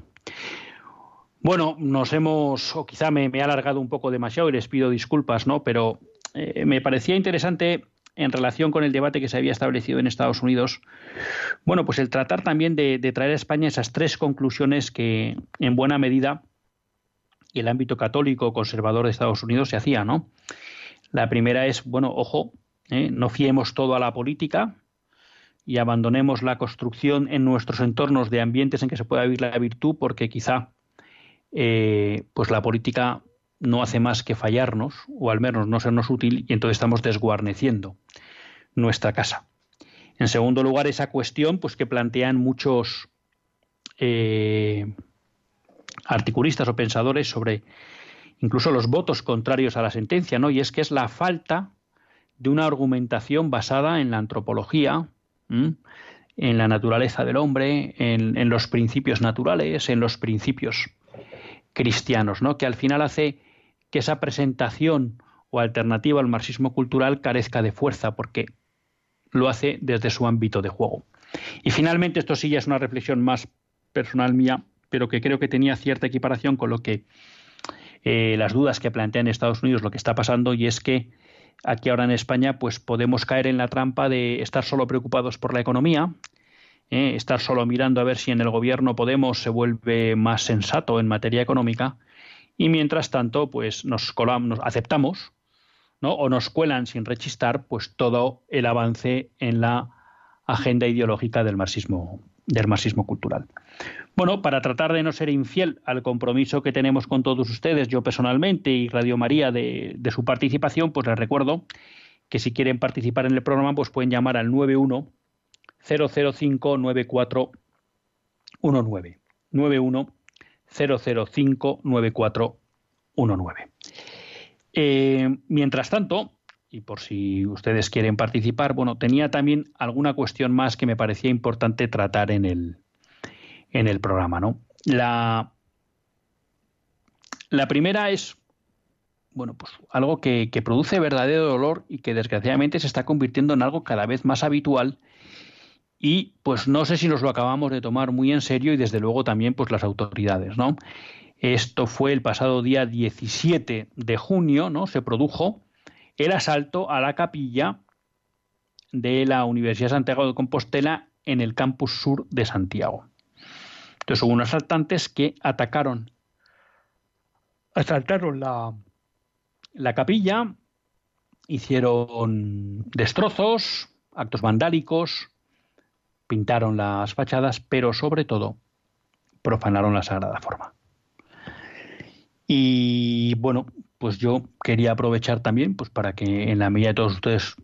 Speaker 1: Bueno, nos hemos, o quizá me, me he alargado un poco demasiado y les pido disculpas, ¿no? Pero eh, me parecía interesante en relación con el debate que se había establecido en Estados Unidos, bueno, pues el tratar también de, traer a España esas tres conclusiones que en buena medida el ámbito católico conservador de Estados Unidos se hacía, ¿no? La primera es, bueno, ojo, ¿eh? no fiemos todo a la política y abandonemos la construcción en nuestros entornos de ambientes en que se pueda vivir la virtud, porque quizá eh, pues la política no hace más que fallarnos, o al menos no sernos útil, y entonces estamos desguarneciendo nuestra casa. En segundo lugar, esa cuestión pues, que plantean muchos eh, articulistas o pensadores sobre incluso los votos contrarios a la sentencia, ¿no? Y es que es la falta de una argumentación basada en la antropología, en la naturaleza del hombre, en, en, los principios naturales, en los principios cristianos, ¿no? Que al final hace que esa presentación o alternativa al marxismo cultural carezca de fuerza, porque lo hace desde su ámbito de juego. Y finalmente, esto sí ya es una reflexión más personal mía, pero que creo que tenía cierta equiparación con lo que eh, las dudas que plantea en Estados Unidos lo que está pasando, y es que aquí ahora en España pues podemos caer en la trampa de estar solo preocupados por la economía, eh, estar solo mirando a ver si en el gobierno Podemos se vuelve más sensato en materia económica, y mientras tanto pues nos colamos, nos aceptamos ¿no? o nos cuelan sin rechistar pues todo el avance en la agenda ideológica del marxismo del marxismo cultural. Bueno, para tratar de no ser infiel al compromiso que tenemos con todos ustedes, yo personalmente y Radio María de, de su participación, pues les recuerdo que si quieren participar en el programa, pues pueden llamar al 91 005 9419 91 005 9419. Eh, mientras tanto, y por si ustedes quieren participar, bueno, tenía también alguna cuestión más que me parecía importante tratar en el, en el programa, ¿no? La, la primera es, bueno, pues algo que, que, produce verdadero dolor y que desgraciadamente se está convirtiendo en algo cada vez más habitual y pues no sé si nos lo acabamos de tomar muy en serio y desde luego también pues las autoridades, ¿no? Esto fue el pasado día 17 de junio, ¿no? Se produjo el asalto a la capilla de la Universidad de Santiago de Compostela en el campus sur de Santiago. Entonces hubo unos asaltantes que atacaron, asaltaron la, la capilla, hicieron destrozos, actos vandálicos, pintaron las fachadas, pero sobre todo profanaron la sagrada forma. Y bueno, pues yo quería aprovechar también, pues para que en la medida de todos ustedes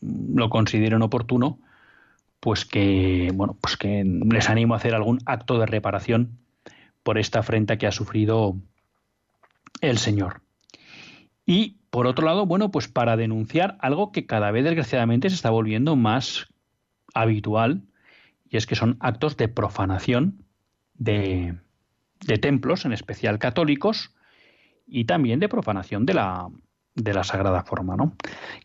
Speaker 1: lo consideren oportuno, pues que bueno, pues que les animo a hacer algún acto de reparación por esta afrenta que ha sufrido el Señor. Y por otro lado, bueno, pues para denunciar algo que cada vez desgraciadamente se está volviendo más habitual, y es que son actos de profanación de, templos, en especial católicos, y también de profanación de la, de la sagrada forma, ¿no?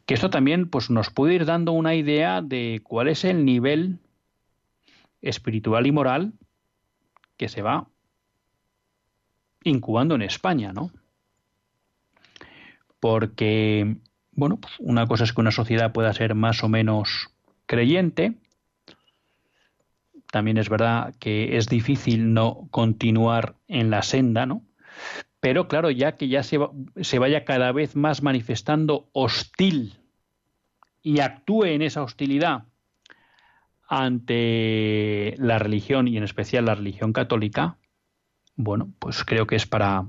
Speaker 1: Que esto también pues, nos puede ir dando una idea de cuál es el nivel espiritual y moral que se va incubando en España, ¿no? Porque, bueno, pues una cosa es que una sociedad pueda ser más o menos creyente, también es verdad que es difícil no continuar en la senda, ¿no? Pero claro, ya que ya se, se vaya cada vez más manifestando hostil y actúe en esa hostilidad ante la religión y en especial la religión católica, bueno, pues creo que es para,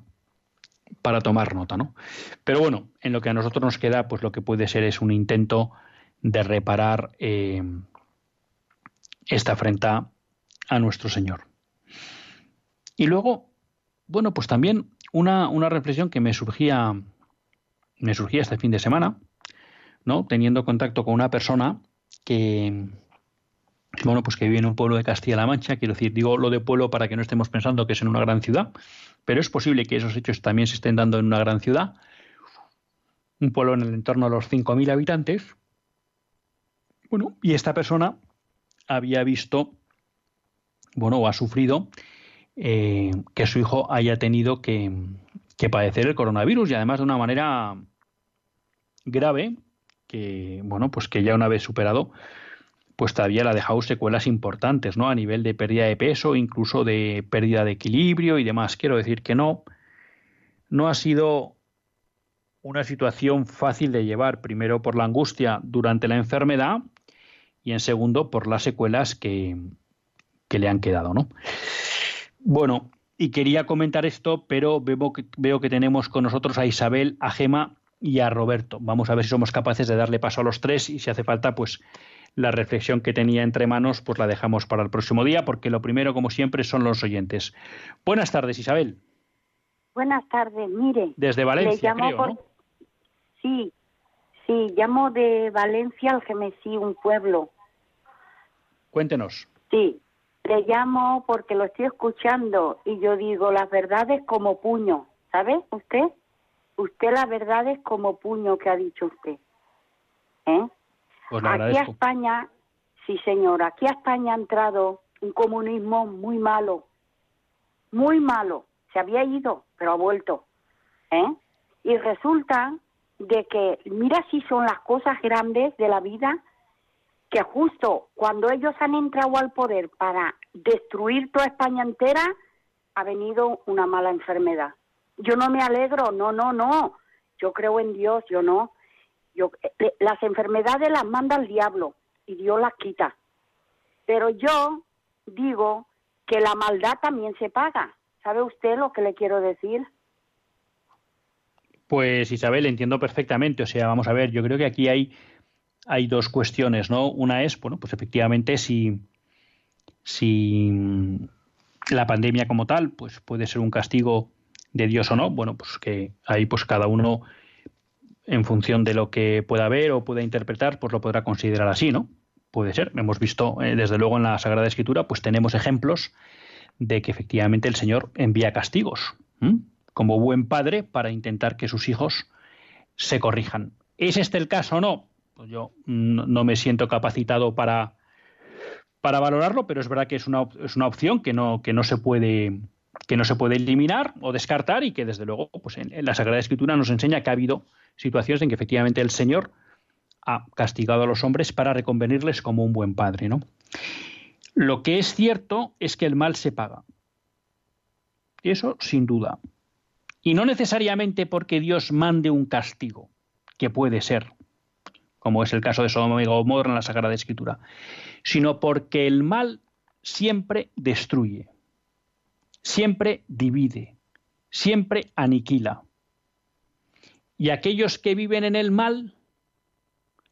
Speaker 1: para tomar nota, ¿no? Pero bueno, en lo que a nosotros nos queda, pues lo que puede ser es un intento de reparar eh, esta afrenta a nuestro Señor. Y luego, bueno, pues también una, una reflexión que me surgía, me surgía este fin de semana, ¿no? Teniendo contacto con una persona que, bueno, pues que vive en un pueblo de Castilla-La Mancha, quiero decir, digo lo de pueblo para que no estemos pensando que es en una gran ciudad, pero es posible que esos hechos también se estén dando en una gran ciudad, un pueblo en el entorno de los 5.000 habitantes. Bueno, y esta persona había visto, bueno, o ha sufrido eh, que su hijo haya tenido que, que padecer el coronavirus y además de una manera grave, que, bueno, pues que ya una vez superado, pues todavía le ha dejado secuelas importantes, ¿no? A nivel de pérdida de peso, incluso de pérdida de equilibrio y demás. Quiero decir que no, no ha sido una situación fácil de llevar, primero por la angustia durante la enfermedad y en segundo por las secuelas que, que le han quedado, ¿no? Bueno, y quería comentar esto, pero veo que, veo que tenemos con nosotros a Isabel, a Gema y a Roberto. Vamos a ver si somos capaces de darle paso a los tres y si hace falta, pues la reflexión que tenía entre manos, pues la dejamos para el próximo día, porque lo primero, como siempre, son los oyentes. Buenas tardes, Isabel.
Speaker 2: Buenas tardes, mire.
Speaker 1: Desde Valencia,
Speaker 2: le llamo
Speaker 1: creo,
Speaker 2: por-
Speaker 1: ¿no?
Speaker 2: Sí, sí, llamo de Valencia al Gemesí, un pueblo.
Speaker 1: Cuéntenos.
Speaker 2: Sí, le llamo porque lo estoy escuchando y yo digo las verdades como puño, ¿sabe usted? Usted las verdades como puño que ha dicho usted. ¿Eh?
Speaker 1: Pues
Speaker 2: Aquí a. España, sí señor, aquí a España ha entrado un comunismo muy malo, muy malo. Se había ido, pero ha vuelto. ¿eh? Y resulta de que, mira si son las cosas grandes de la vida, que justo cuando ellos han entrado al poder para destruir toda España entera, ha venido una mala enfermedad. Yo no me alegro, no, no, no. Yo creo en Dios, yo no. Yo, eh, las enfermedades las manda el diablo y Dios las quita. Pero yo digo que la maldad también se paga. ¿Sabe usted lo que le quiero decir?
Speaker 1: Pues Isabel, entiendo perfectamente. O sea, vamos a ver, yo creo que aquí hay, hay dos cuestiones, ¿no? Una es, bueno, pues efectivamente si, si la pandemia como tal, pues puede ser un castigo de Dios o no, bueno, pues que ahí pues cada uno en función de lo que pueda ver o pueda interpretar, pues lo podrá considerar así, ¿no? Puede ser. Hemos visto, eh, desde luego, en la Sagrada Escritura, pues tenemos ejemplos de que efectivamente el Señor envía castigos. Como buen padre, para intentar que sus hijos se corrijan. ¿Es este el caso o no? Pues yo no, me siento capacitado para, para valorarlo, pero es verdad que es una, es una opción que no, que no se puede que no se puede eliminar o descartar y que desde luego pues en, en la Sagrada Escritura nos enseña que ha habido situaciones en que efectivamente el Señor ha castigado a los hombres para reconvenirles como un buen padre, ¿no? Lo que es cierto es que el mal se paga. Eso sin duda. Y no necesariamente porque Dios mande un castigo, que puede ser, como es el caso de Sodoma y Gomorra en la Sagrada Escritura, sino porque el mal siempre destruye, siempre divide, siempre aniquila. Y aquellos que viven en el mal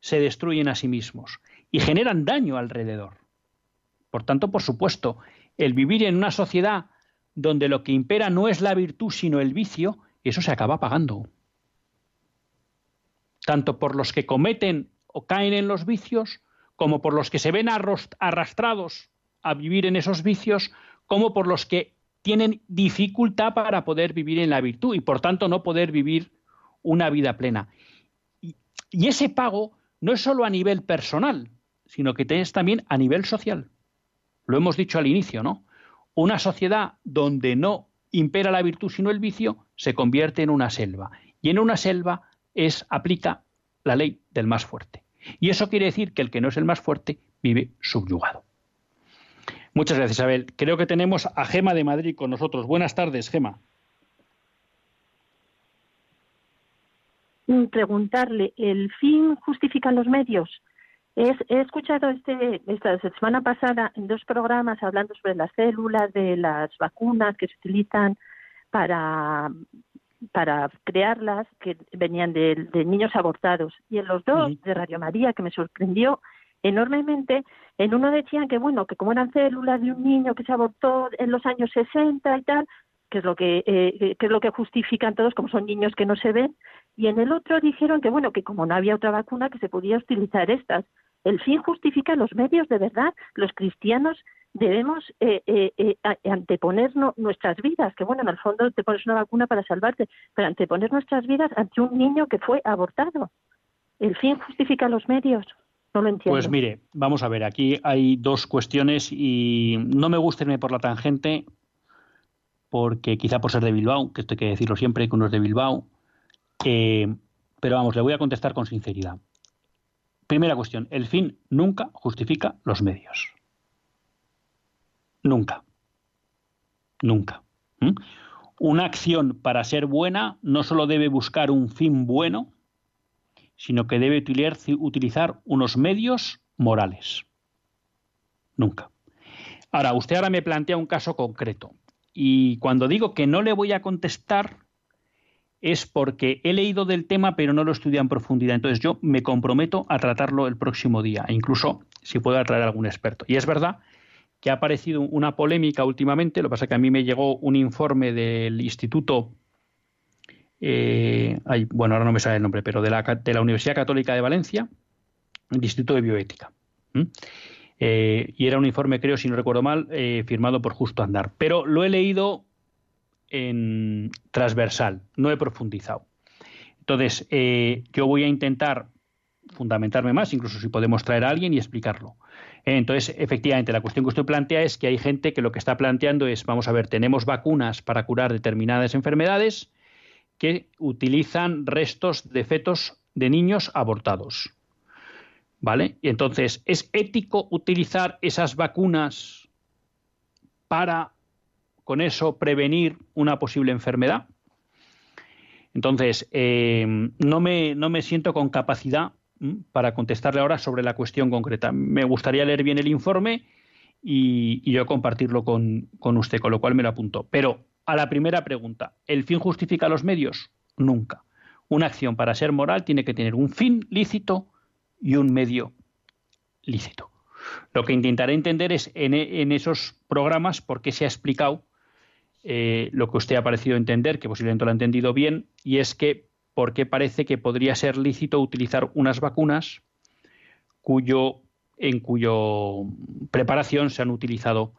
Speaker 1: se destruyen a sí mismos y generan daño alrededor. Por tanto, por supuesto, el vivir en una sociedad donde lo que impera no es la virtud sino el vicio, eso se acaba pagando. Tanto por los que cometen o caen en los vicios, como por los que se ven arrastrados a vivir en esos vicios, como por los que tienen dificultad para poder vivir en la virtud y por tanto no poder vivir una vida plena. Y, y ese pago no es solo a nivel personal, sino que es también a nivel social. Lo hemos dicho al inicio, ¿no? Una sociedad donde no impera la virtud sino el vicio se convierte en una selva. Y en una selva es aplica la ley del más fuerte. Y eso quiere decir que el que no es el más fuerte vive subyugado. Muchas gracias, Isabel. Creo que tenemos a Gema de Madrid con nosotros. Buenas tardes, Gema.
Speaker 3: Preguntarle, ¿el fin justifica los medios? Es- he escuchado este, esta semana pasada en dos programas hablando sobre las células de las vacunas que se utilizan para, para crearlas, que venían de, de niños abortados. Y en los dos, de Radio María, que me sorprendió enormemente, en uno decían que, bueno, que como eran células de un niño que se abortó en los años 60 y tal, que es lo que, eh, que es lo que justifican todos, como son niños que no se ven, y en el otro dijeron que, bueno, que como no había otra vacuna, que se podía utilizar estas. El fin justifica los medios, de verdad. Los cristianos debemos eh, eh, eh, anteponer nuestras vidas, que bueno, en el fondo te pones una vacuna para salvarte, pero anteponer nuestras vidas ante un niño que fue abortado. El fin justifica los medios. No lo entiendo.
Speaker 1: Pues mire, vamos a ver, aquí hay dos cuestiones y no me gusta irme por la tangente porque quizá por ser de Bilbao, que esto hay que decirlo siempre, que uno es de Bilbao, eh, pero vamos, le voy a contestar con sinceridad. Primera cuestión, el fin nunca justifica los medios. Nunca. Nunca. ¿Mm? Una acción para ser buena no solo debe buscar un fin bueno, sino que debe utilizar, unos medios morales. Nunca. Ahora, usted ahora me plantea un caso concreto. Y cuando digo que no le voy a contestar, es porque he leído del tema, pero no lo estudiado en profundidad. Entonces yo me comprometo a tratarlo el próximo día, e incluso si puedo atraer a algún experto. Y es verdad que ha aparecido una polémica últimamente, lo que pasa es que a mí me llegó un informe del Instituto, eh, bueno, ahora no me sale el nombre, pero de la, de la Universidad Católica de Valencia, el Instituto de Bioética. Eh, y era un informe, creo, si no recuerdo mal, eh, firmado por Justo Andar. Pero lo he leído en transversal, no he profundizado. Entonces, eh, yo voy a intentar fundamentarme más, incluso si podemos traer a alguien y explicarlo. Eh, Entonces, efectivamente, la cuestión que usted plantea es que hay gente que lo que está planteando es, vamos a ver, tenemos vacunas para curar determinadas enfermedades que utilizan restos de fetos de niños abortados. ¿Vale? Y entonces, ¿es ético utilizar esas vacunas para, con eso, prevenir una posible enfermedad? Entonces, eh, no, me, no me siento con capacidad para contestarle ahora sobre la cuestión concreta. Me gustaría leer bien el informe y, y yo compartirlo con, con usted, con lo cual me lo apunto. Pero a la primera pregunta, ¿el fin justifica los medios? Nunca. Una acción para ser moral tiene que tener un fin lícito y un medio lícito. Lo que intentaré entender es en, en esos programas por qué se ha explicado eh, lo que usted ha parecido entender, que posiblemente lo ha entendido bien, y es que por qué parece que podría ser lícito utilizar unas vacunas cuyo, en cuyo preparación se han utilizado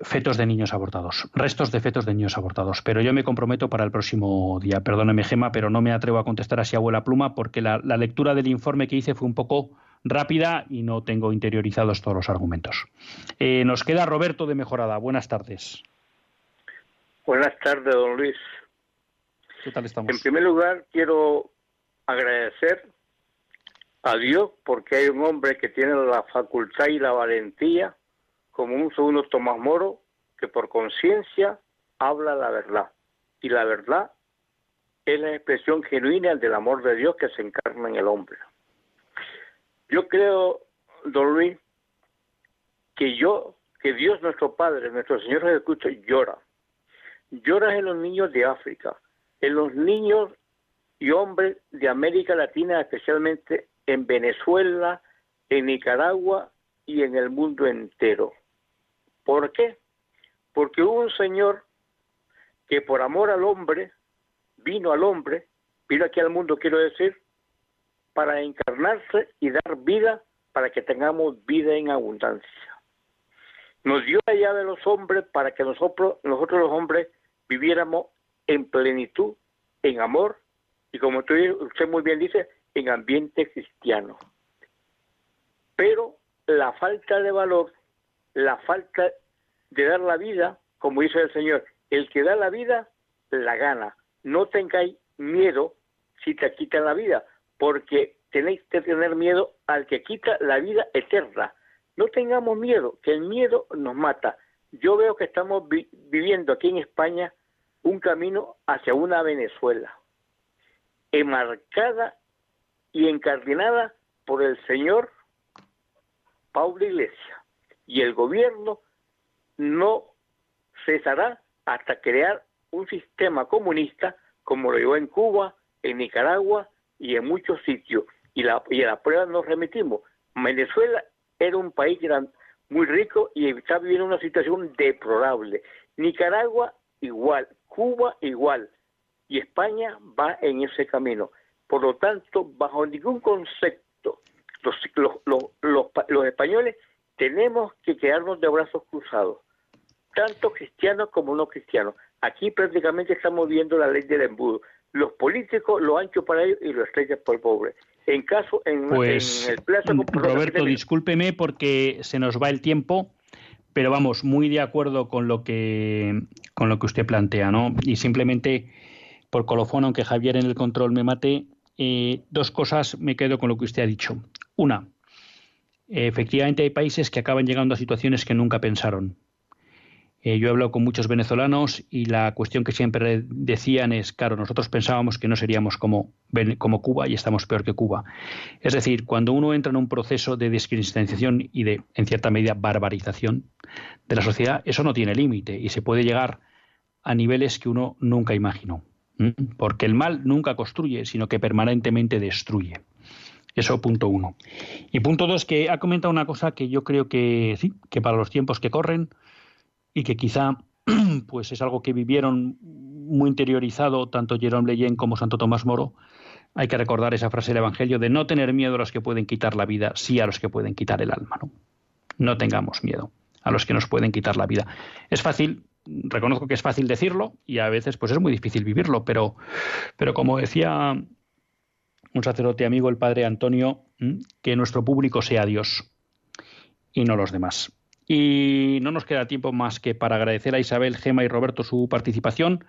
Speaker 1: fetos de niños abortados, restos de fetos de niños abortados. Pero yo me comprometo para el próximo día. Perdóneme, Gema, pero no me atrevo a contestar así a abuela pluma porque la lectura del informe que hice fue un poco rápida y no tengo interiorizados todos los argumentos. Eh, nos queda Roberto de Mejorada. Buenas tardes.
Speaker 4: Buenas tardes, don Luis.
Speaker 1: ¿Qué tal estamos?
Speaker 4: En primer lugar, quiero agradecer a Dios porque hay un hombre que tiene la facultad y la valentía, como un segundo Tomás Moro, que por conciencia habla la verdad. Y la verdad es la expresión genuina del amor de Dios que se encarna en el hombre. Yo creo, don Luis, que yo, que Dios nuestro Padre, nuestro Señor Jesucristo llora. Llora en los niños de África, en los niños y hombres de América Latina, especialmente en Venezuela, en Nicaragua y en el mundo entero. ¿Por qué? Porque hubo un Señor que por amor al hombre, vino al hombre, vino aquí al mundo, quiero decir, para encarnarse y dar vida para que tengamos vida en abundancia. Nos dio la llave de los hombres para que nosotros, nosotros los hombres viviéramos en plenitud, en amor y como usted muy bien dice, en ambiente cristiano. Pero la falta de valor, la falta de dar la vida, como dice el Señor, el que da la vida, la gana. No tengáis miedo si te quitan la vida, porque tenéis que tener miedo al que quita la vida eterna. No tengamos miedo, que el miedo nos mata. Yo veo que estamos vi- viviendo aquí en España un camino hacia una Venezuela, enmarcada y encardinada por el señor Pablo Iglesias. Y el gobierno no cesará hasta crear un sistema comunista como lo llevó en Cuba, en Nicaragua y en muchos sitios. Y, la, y a la prueba nos remitimos. Venezuela era un país muy rico y está viviendo una situación deplorable. Nicaragua igual, Cuba igual. Y España va en ese camino. Por lo tanto, bajo ningún concepto, los, los, los españoles tenemos que quedarnos de brazos cruzados tanto cristianos como no cristianos. Aquí prácticamente estamos viendo la ley del embudo. Los políticos lo ancho para ellos y lo estrellan por el pobre. En caso, en,
Speaker 1: Pues,
Speaker 4: en el plazo...
Speaker 1: Roberto, discúlpeme porque se nos va el tiempo, pero vamos, muy de acuerdo con lo que, con lo que usted plantea, ¿no? Y simplemente, por colofón, aunque Javier en el control me mate, eh, dos cosas me quedo con lo que usted ha dicho. Una, efectivamente hay países que acaban llegando a situaciones que nunca pensaron. Eh, yo he hablado con muchos venezolanos y la cuestión que siempre decían es, claro, nosotros pensábamos que no seríamos como, como Cuba y estamos peor que Cuba. Es decir, cuando uno entra en un proceso de descristianización y de, en cierta medida, barbarización de la sociedad, eso no tiene límite y se puede llegar a niveles que uno nunca imaginó. Porque el mal nunca construye, sino que permanentemente destruye. Eso punto uno. Y punto dos, que ha comentado una cosa que yo creo que sí, que para los tiempos que corren y que quizá [clears throat] pues es algo que vivieron muy interiorizado tanto Jerome Leyen como Santo Tomás Moro. Hay que recordar esa frase del Evangelio de no tener miedo a los que pueden quitar la vida, sí a los que pueden quitar el alma. No, no tengamos miedo a los que nos pueden quitar la vida. Es fácil, reconozco que es fácil decirlo y a veces pues es muy difícil vivirlo, pero, pero como decía un sacerdote amigo, el padre Antonio, que nuestro público sea Dios y no los demás. Y no nos queda tiempo más que para agradecer a Isabel, Gema y Roberto su participación,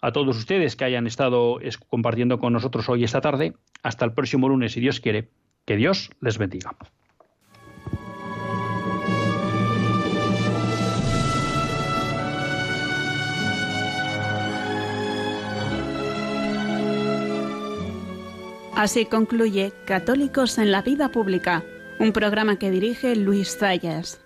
Speaker 1: a todos ustedes que hayan estado es- compartiendo con nosotros hoy esta tarde. Hasta el próximo lunes, si Dios quiere. Que Dios les bendiga.
Speaker 5: Así concluye Católicos en la Vida Pública, un programa que dirige Luis Zayas.